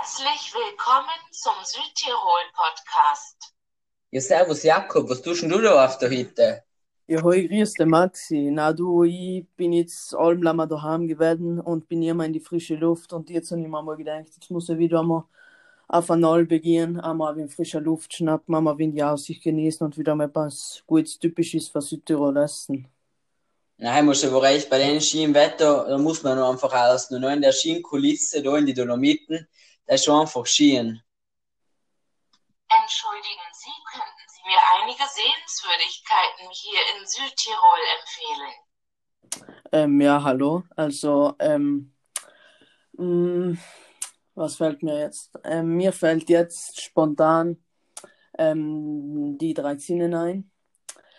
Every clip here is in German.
Herzlich willkommen zum Südtirol-Podcast. Ja, servus Jakob, was tust denn du da auf der Hütte? Ja, hoi, grüß dich Maxi. Na du, ich bin jetzt allem lang daheim gewesen und bin immer in die frische Luft und jetzt habe ich mir mal gedacht, jetzt muss ich wieder mal auf ein Albe gehen, einmal in frischer Luft schnappen, einmal wenn die Aussicht genießen und wieder mal etwas Gutes, Typisches für Südtirol essen. Nein, muss aber recht, bei den schönen Wetter, da muss man nur einfach aus, nur in der schönen Kulisse, da in die Dolomiten, das ist schon einfach schön. Entschuldigen Sie, könnten Sie mir einige Sehenswürdigkeiten hier in Südtirol empfehlen? Ähm, ja, hallo. Also, ähm, mh, was fällt mir jetzt? Ähm, mir fällt jetzt spontan ähm, die drei Zinnen ein.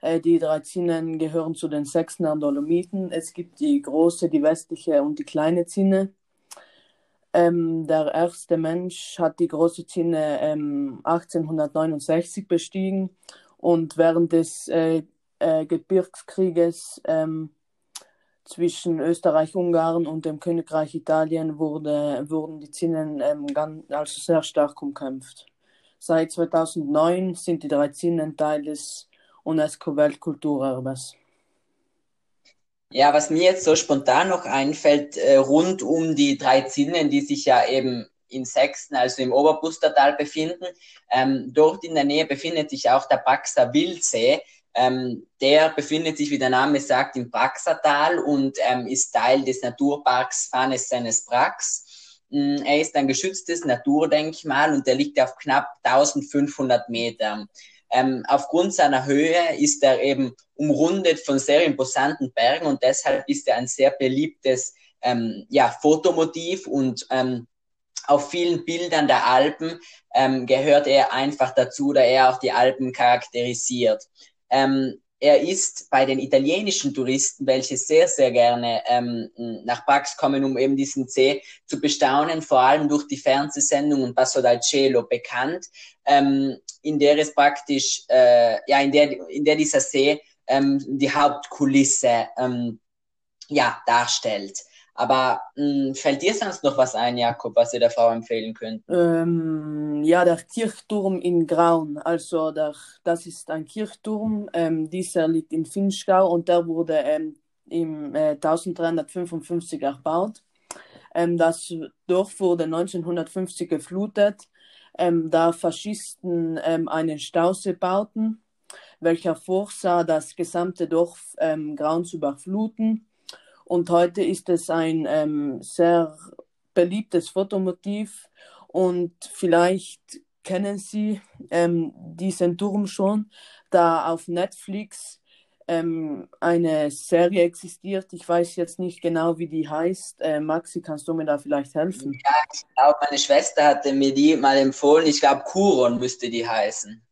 Äh, die drei Zinnen gehören zu den sechsten Dolomiten. Es gibt die große, die westliche und die kleine Zinne. Ähm, der erste Mensch hat die große Zinne ähm, 1869 bestiegen und während des äh, äh, Gebirgskrieges ähm, zwischen Österreich-Ungarn und dem Königreich Italien wurde, wurden die Zinnen ähm, ganz, also sehr stark umkämpft. Seit 2009 sind die drei Zinnen Teil des UNESCO-Weltkulturerbes. Ja, was mir jetzt so spontan noch einfällt, äh, rund um die drei Zinnen, die sich ja eben in Sechsten, also im Oberpustertal befinden. Ähm, dort in der Nähe befindet sich auch der Braxer Wildsee. Ähm, der befindet sich, wie der Name sagt, im Braxertal und ähm, ist Teil des Naturparks Fanes seines Brax. Ähm, er ist ein geschütztes Naturdenkmal und der liegt auf knapp 1500 Metern. Ähm, aufgrund seiner Höhe ist er eben umrundet von sehr imposanten Bergen und deshalb ist er ein sehr beliebtes ähm, ja, Fotomotiv und ähm, auf vielen Bildern der Alpen ähm, gehört er einfach dazu, da er auch die Alpen charakterisiert. Ähm, er ist bei den italienischen Touristen, welche sehr, sehr gerne ähm, nach Pax kommen, um eben diesen See zu bestaunen, vor allem durch die Fernsehsendung Passo dal Cielo bekannt, ähm, in der es praktisch, äh, ja, in der, in der dieser See ähm, die Hauptkulisse ähm, ja, darstellt. Aber mh, hm, fällt dir sonst noch was ein, Jakob, was ihr der Frau empfehlen könnt? Ähm, ja, der Kirchturm in Graun. Also der, das ist ein Kirchturm. Ähm, dieser liegt in Finchgau und der wurde ähm, im äh, 1355 erbaut. Ähm, das Dorf wurde 1950 geflutet, ähm, da Faschisten ähm, einen Stausee bauten, welcher vorsah, das gesamte Dorf Graun zu überfluten. Und heute ist es ein ähm, sehr beliebtes Fotomotiv und vielleicht kennen Sie ähm, diesen Turm schon, da auf Netflix ähm, eine Serie existiert. Ich weiß jetzt nicht genau, wie die heißt. Äh, Maxi, kannst du mir da vielleicht helfen? Ja, ich glaube, meine Schwester hatte mir die mal empfohlen. Ich glaube, Kuron müsste die heißen.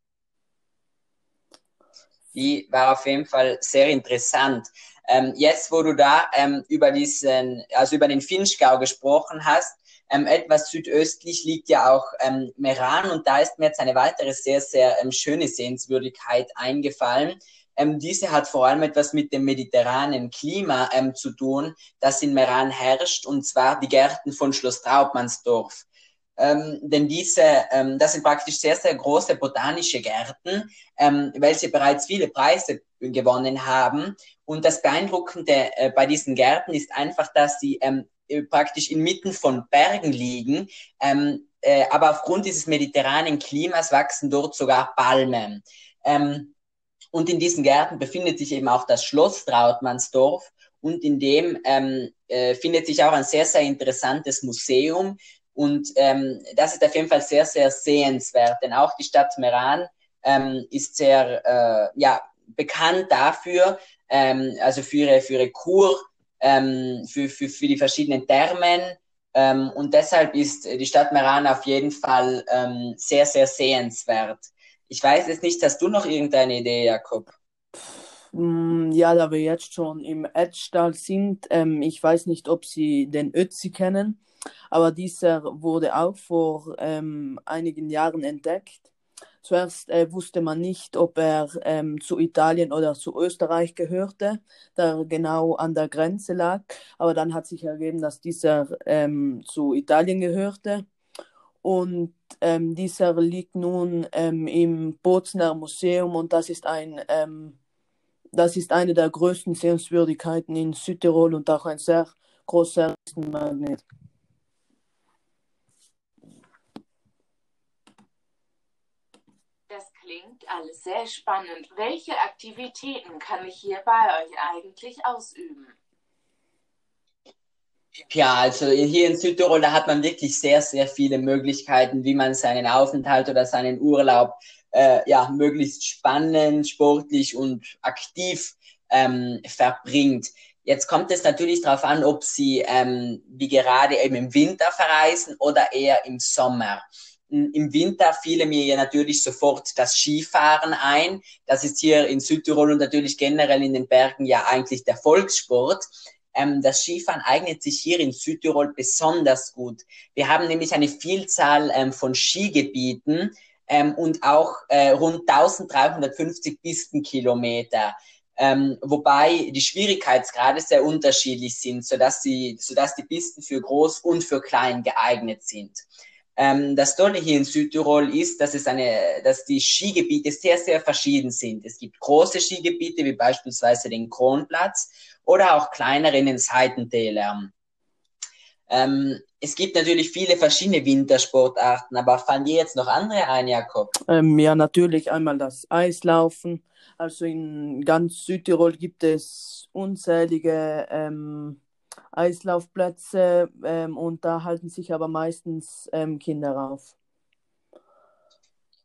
Die war auf jeden Fall sehr interessant. Ähm, jetzt, wo du da ähm, über diesen, also über den Finchgau gesprochen hast, ähm, etwas südöstlich liegt ja auch ähm, Meran und da ist mir jetzt eine weitere sehr, sehr ähm, schöne Sehenswürdigkeit eingefallen. Ähm, diese hat vor allem etwas mit dem mediterranen Klima ähm, zu tun, das in Meran herrscht, und zwar die Gärten von Schloss Traubmannsdorf. Ähm, denn diese, ähm, das sind praktisch sehr, sehr große botanische Gärten, ähm, welche bereits viele Preise gewonnen haben. Und das Beeindruckende äh, bei diesen Gärten ist einfach, dass sie ähm, äh, praktisch inmitten von Bergen liegen. Ähm, äh, aber aufgrund dieses mediterranen Klimas wachsen dort sogar Palmen. Ähm, und in diesen Gärten befindet sich eben auch das Schloss Trautmannsdorf. Und in dem ähm, äh, findet sich auch ein sehr, sehr interessantes Museum, und ähm, das ist auf jeden Fall sehr, sehr sehenswert, denn auch die Stadt Meran ähm, ist sehr äh, ja, bekannt dafür, ähm, also für ihre, für ihre Kur, ähm, für, für, für die verschiedenen Thermen. Ähm, und deshalb ist die Stadt Meran auf jeden Fall ähm, sehr, sehr sehenswert. Ich weiß jetzt nicht, hast du noch irgendeine Idee, Jakob? Mm, ja, da wir jetzt schon im Edstall sind, ähm, ich weiß nicht, ob Sie den Ötzi kennen. Aber dieser wurde auch vor ähm, einigen Jahren entdeckt. Zuerst äh, wusste man nicht, ob er ähm, zu Italien oder zu Österreich gehörte, da er genau an der Grenze lag. Aber dann hat sich ergeben, dass dieser ähm, zu Italien gehörte. Und ähm, dieser liegt nun ähm, im Bozner Museum und das ist ein ähm, das ist eine der größten Sehenswürdigkeiten in Südtirol und auch ein sehr großer Magnet. Das klingt alles sehr spannend. Welche Aktivitäten kann ich hier bei euch eigentlich ausüben? Ja, also hier in Südtirol, da hat man wirklich sehr, sehr viele Möglichkeiten, wie man seinen Aufenthalt oder seinen Urlaub äh, ja, möglichst spannend, sportlich und aktiv ähm, verbringt. Jetzt kommt es natürlich darauf an, ob Sie ähm, wie gerade eben im Winter verreisen oder eher im Sommer. Im Winter fiele mir ja natürlich sofort das Skifahren ein. Das ist hier in Südtirol und natürlich generell in den Bergen ja eigentlich der Volkssport. Ähm, das Skifahren eignet sich hier in Südtirol besonders gut. Wir haben nämlich eine Vielzahl ähm, von Skigebieten ähm, und auch äh, rund 1350 Pistenkilometer. Ähm, wobei die Schwierigkeitsgrade sehr unterschiedlich sind, sodass, sie, sodass die Pisten für groß und für klein geeignet sind. Ähm, das Tolle hier in Südtirol ist, dass es eine, dass die Skigebiete sehr, sehr verschieden sind. Es gibt große Skigebiete, wie beispielsweise den Kronplatz, oder auch kleinere in den Seitentälern. Ähm, es gibt natürlich viele verschiedene Wintersportarten, aber fallen dir jetzt noch andere ein, Jakob? Ähm, ja, natürlich einmal das Eislaufen. Also in ganz Südtirol gibt es unzählige ähm, Eislaufplätze ähm, und da halten sich aber meistens ähm, Kinder auf.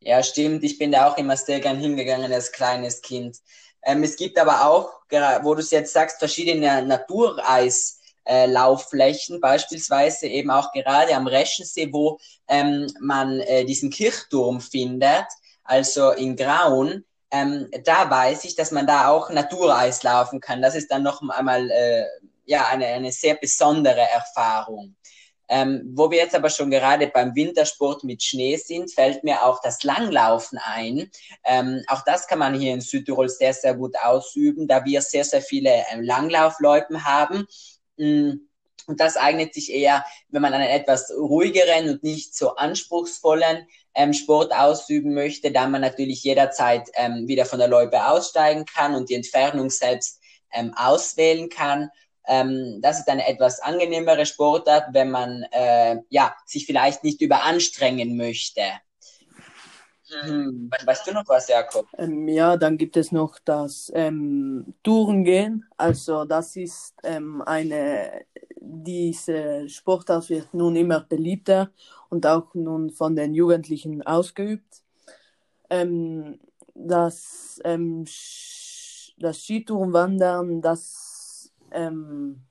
Ja, stimmt. Ich bin da auch immer sehr gern hingegangen als kleines Kind. Ähm, es gibt aber auch, wo du es jetzt sagst, verschiedene Natureislaufflächen, äh, beispielsweise eben auch gerade am Reschensee, wo ähm, man äh, diesen Kirchturm findet, also in Graun. Ähm, da weiß ich, dass man da auch Natureis laufen kann. Das ist dann noch einmal äh, ja eine, eine sehr besondere Erfahrung. Ähm, wo wir jetzt aber schon gerade beim Wintersport mit Schnee sind, fällt mir auch das Langlaufen ein. Ähm, auch das kann man hier in Südtirol sehr, sehr gut ausüben, da wir sehr, sehr viele ähm, Langlaufloipen haben. Mm, und das eignet sich eher, wenn man einen etwas ruhigeren und nicht so anspruchsvollen ähm, Sport ausüben möchte, da man natürlich jederzeit ähm, wieder von der Loipe aussteigen kann und die Entfernung selbst ähm, auswählen kann. Ähm, das ist eine etwas angenehmere Sportart, wenn man äh, ja, sich vielleicht nicht überanstrengen möchte. Hm, weißt du noch was, Jakob? Ähm, ja, dann gibt es noch das ähm, Tourengehen. Also das ist ähm, eine, diese Sportart wird nun immer beliebter und auch nun von den Jugendlichen ausgeübt. Ähm, das, ähm, das Skitourenwandern, das ähm,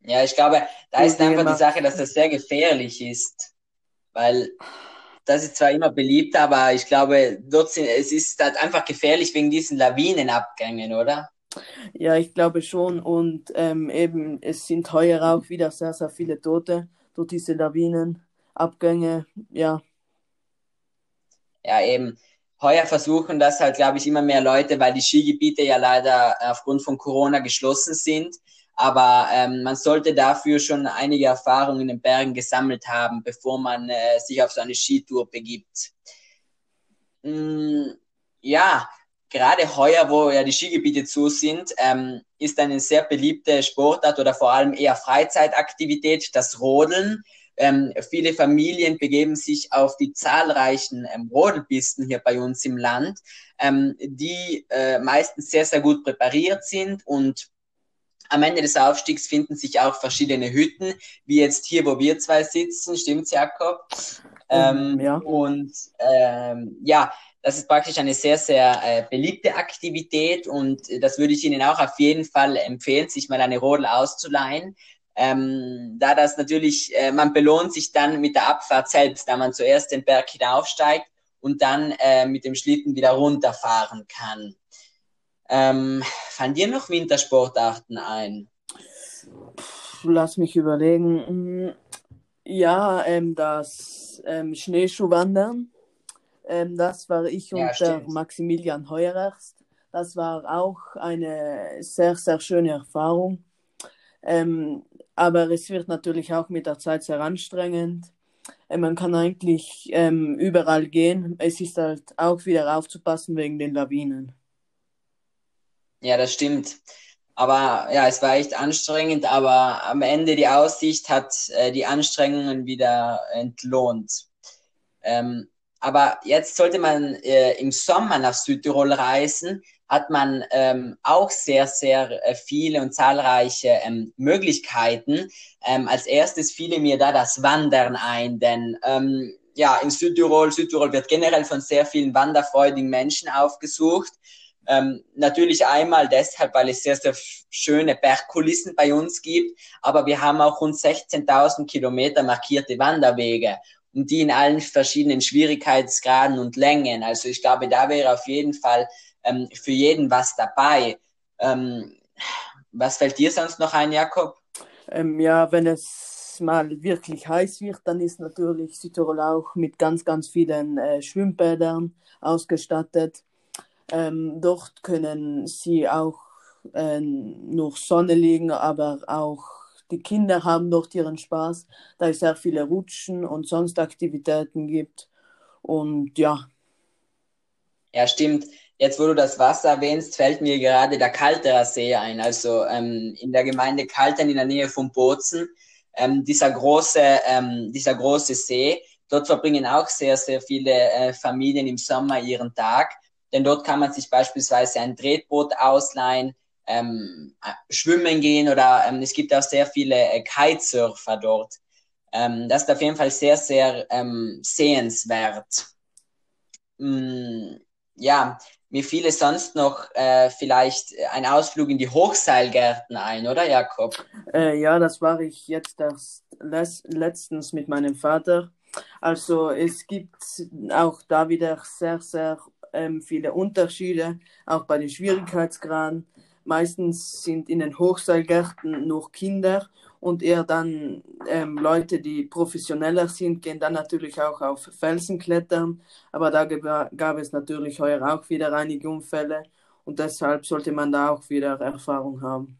ja, ich glaube, da ist einfach die Sache, dass das sehr gefährlich ist, weil das ist zwar immer beliebt, aber ich glaube, dort sind, es ist halt einfach gefährlich wegen diesen Lawinenabgängen, oder? Ja, ich glaube schon. Und ähm, eben, es sind heuer auch wieder sehr, sehr viele Tote durch diese Lawinenabgänge. Ja. Ja, eben heuer versuchen das halt, glaube ich, immer mehr Leute, weil die Skigebiete ja leider aufgrund von Corona geschlossen sind. Aber ähm, man sollte dafür schon einige Erfahrungen in den Bergen gesammelt haben, bevor man äh, sich auf so eine Skitour begibt. Mm, ja, gerade heuer, wo ja die Skigebiete zu sind, ähm, ist eine sehr beliebte Sportart oder vor allem eher Freizeitaktivität das Rodeln. Ähm, viele Familien begeben sich auf die zahlreichen ähm, Rodelpisten hier bei uns im Land, ähm, die äh, meistens sehr, sehr gut präpariert sind und am Ende des Aufstiegs finden sich auch verschiedene Hütten, wie jetzt hier, wo wir zwei sitzen, stimmt's, Jakob? Ähm, ja. Und ähm, ja, das ist praktisch eine sehr, sehr äh, beliebte Aktivität und das würde ich Ihnen auch auf jeden Fall empfehlen, sich mal eine Rodel auszuleihen ähm, da das natürlich, äh, man belohnt sich dann mit der Abfahrt selbst, da man zuerst den Berg hinaufsteigt und dann äh, mit dem Schlitten wieder runterfahren kann. Ähm, fallen dir noch Wintersportarten ein? Lass mich überlegen. Ja, ähm, das ähm, Schneeschuhwandern, ähm, das war ich ja, und der Maximilian Heuerachs. Das war auch eine sehr, sehr schöne Erfahrung. Ähm, aber es wird natürlich auch mit der Zeit sehr anstrengend. Äh, man kann eigentlich ähm, überall gehen. Es ist halt auch wieder aufzupassen wegen den Lawinen. Ja, das stimmt. Aber ja, es war echt anstrengend, aber am Ende die Aussicht hat äh, die Anstrengungen wieder entlohnt. Ähm, aber jetzt sollte man äh, im Sommer nach Südtirol reisen, hat man ähm, auch sehr, sehr äh, viele und zahlreiche ähm, Möglichkeiten. Ähm, als erstes fiele mir da das Wandern ein, denn ähm, ja, in Südtirol, Südtirol wird generell von sehr vielen wanderfreudigen Menschen aufgesucht. Ähm, natürlich einmal deshalb, weil es sehr, sehr schöne Bergkulissen bei uns gibt, aber wir haben auch rund 16.000 Kilometer markierte Wanderwege und die in allen verschiedenen Schwierigkeitsgraden und Längen. Also ich glaube, da wäre auf jeden Fall ähm, für jeden was dabei. Ähm, was fällt dir sonst noch ein, Jakob? Ähm, ja, wenn es mal wirklich heiß wird, dann ist natürlich Südtirol auch mit ganz, ganz vielen äh, Schwimmbädern ausgestattet. Ähm, dort können sie auch äh, nur Sonne liegen, aber auch die Kinder haben dort ihren Spaß, da es sehr viele Rutschen und sonst Aktivitäten gibt. Und ja. Ja, stimmt. Jetzt, wo du das Wasser erwähnst, fällt mir gerade der Kalterer See ein. Also ähm, in der Gemeinde Kaltern in der Nähe von Bozen, ähm, dieser große, ähm, dieser große See. Dort verbringen auch sehr, sehr viele äh, Familien im Sommer ihren Tag denn dort kann man sich beispielsweise ein Tretboot ausleihen, ähm, schwimmen gehen oder ähm, es gibt auch sehr viele äh, Kitesurfer dort. Ähm, das ist auf jeden Fall sehr, sehr ähm, sehenswert. Mm, ja, mir fiel sonst noch äh, vielleicht ein Ausflug in die Hochseilgärten ein, oder Jakob? Äh, ja, das war ich jetzt erst letztens mit meinem Vater. Also es gibt auch da wieder sehr, sehr ähm, viele Unterschiede, auch bei den Schwierigkeitsgraden. Meistens sind in den Hochseilgärten nur Kinder und eher dann ähm, Leute, die professioneller sind, gehen dann natürlich auch auf Felsen klettern. Aber da gab es natürlich heuer auch wieder einige Unfälle und deshalb sollte man da auch wieder Erfahrung haben.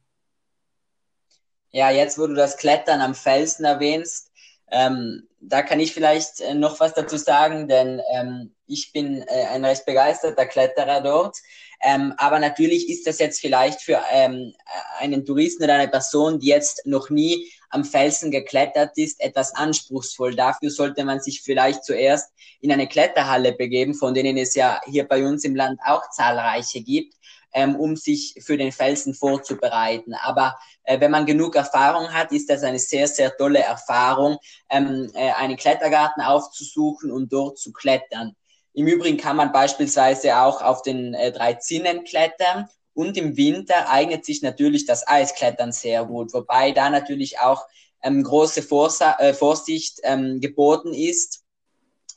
Ja, jetzt wo du das Klettern am Felsen erwähnst, ähm, da kann ich vielleicht äh, noch was dazu sagen, denn ähm, ich bin äh, ein recht begeisterter Kletterer dort. Ähm, aber natürlich ist das jetzt vielleicht für ähm, einen Touristen oder eine Person, die jetzt noch nie am Felsen geklettert ist, etwas anspruchsvoll. Dafür sollte man sich vielleicht zuerst in eine Kletterhalle begeben, von denen es ja hier bei uns im Land auch zahlreiche gibt ähm, um sich für den Felsen vorzubereiten. Aber äh, wenn man genug Erfahrung hat, ist das eine sehr, sehr tolle Erfahrung, ähm, äh, einen Klettergarten aufzusuchen und dort zu klettern. Im Übrigen kann man beispielsweise auch auf den äh, drei Zinnen klettern und im Winter eignet sich natürlich das Eisklettern sehr gut, wobei da natürlich auch ähm, große Vorsa äh, Vorsicht ähm, geboten ist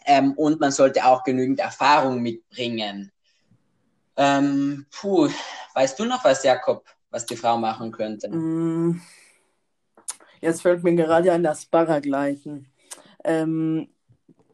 ähm, und man sollte auch genügend Erfahrung mitbringen. Ähm, puh, weißt du noch was, Jakob, was die Frau machen könnte? Mm, jetzt fällt mir gerade ein das Paragliden. Ähm,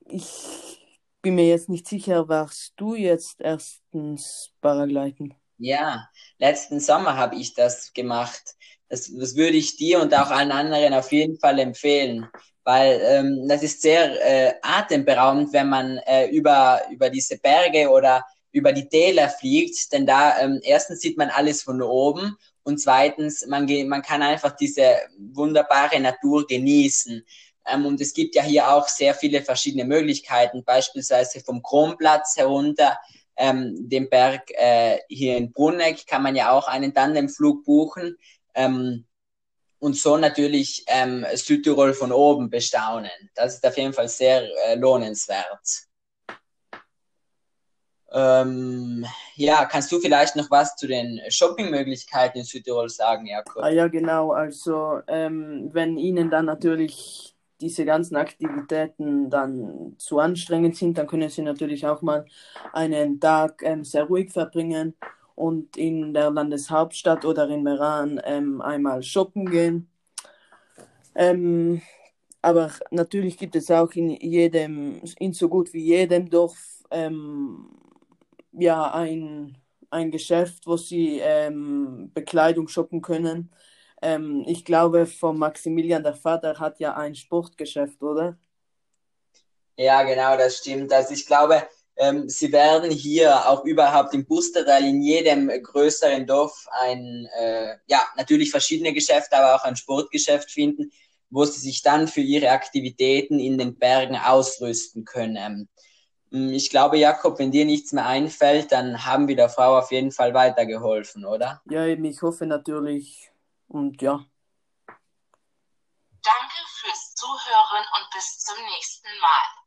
ich bin mir jetzt nicht sicher, warst du jetzt erstens Paragliden? Ja, letzten Sommer habe ich das gemacht. Das, das würde ich dir und auch allen anderen auf jeden Fall empfehlen, weil ähm, das ist sehr äh, atemberaubend, wenn man äh, über, über diese Berge oder über die Täler fliegt, denn da ähm, erstens sieht man alles von oben und zweitens, man, man kann einfach diese wunderbare Natur genießen. Ähm, und es gibt ja hier auch sehr viele verschiedene Möglichkeiten, beispielsweise vom Kronplatz herunter, ähm, den Berg äh, hier in Brunneck kann man ja auch einen Tandemflug buchen. Ähm, und so natürlich ähm, Südtirol von oben bestaunen. Das ist auf jeden Fall sehr äh, lohnenswert. Ähm, ja, kannst du vielleicht noch was zu den Shoppingmöglichkeiten in Südtirol sagen, Jakob? Ah, ja, genau. Also, ähm, wenn Ihnen dann natürlich diese ganzen Aktivitäten dann zu anstrengend sind, dann können Sie natürlich auch mal einen Tag ähm, sehr ruhig verbringen und in der Landeshauptstadt oder in Meran ähm, einmal shoppen gehen. Ähm, aber natürlich gibt es auch in jedem, in so gut wie jedem Dorf ähm, ja, ein, ein Geschäft, wo sie ähm, Bekleidung shoppen können. Ähm, ich glaube, von Maximilian, der Vater, hat ja ein Sportgeschäft, oder? Ja, genau, das stimmt. Also ich glaube, ähm, sie werden hier auch überhaupt im Bustertal in jedem größeren Dorf ein, äh, ja, natürlich verschiedene Geschäfte, aber auch ein Sportgeschäft finden, wo sie sich dann für ihre Aktivitäten in den Bergen ausrüsten können. Hm, ich glaube, Jakob, wenn dir nichts mehr einfällt, dann haben wir der Frau auf jeden Fall weitergeholfen, oder? Ja, eben, ich hoffe natürlich. Und ja. Danke fürs Zuhören und bis zum nächsten Mal.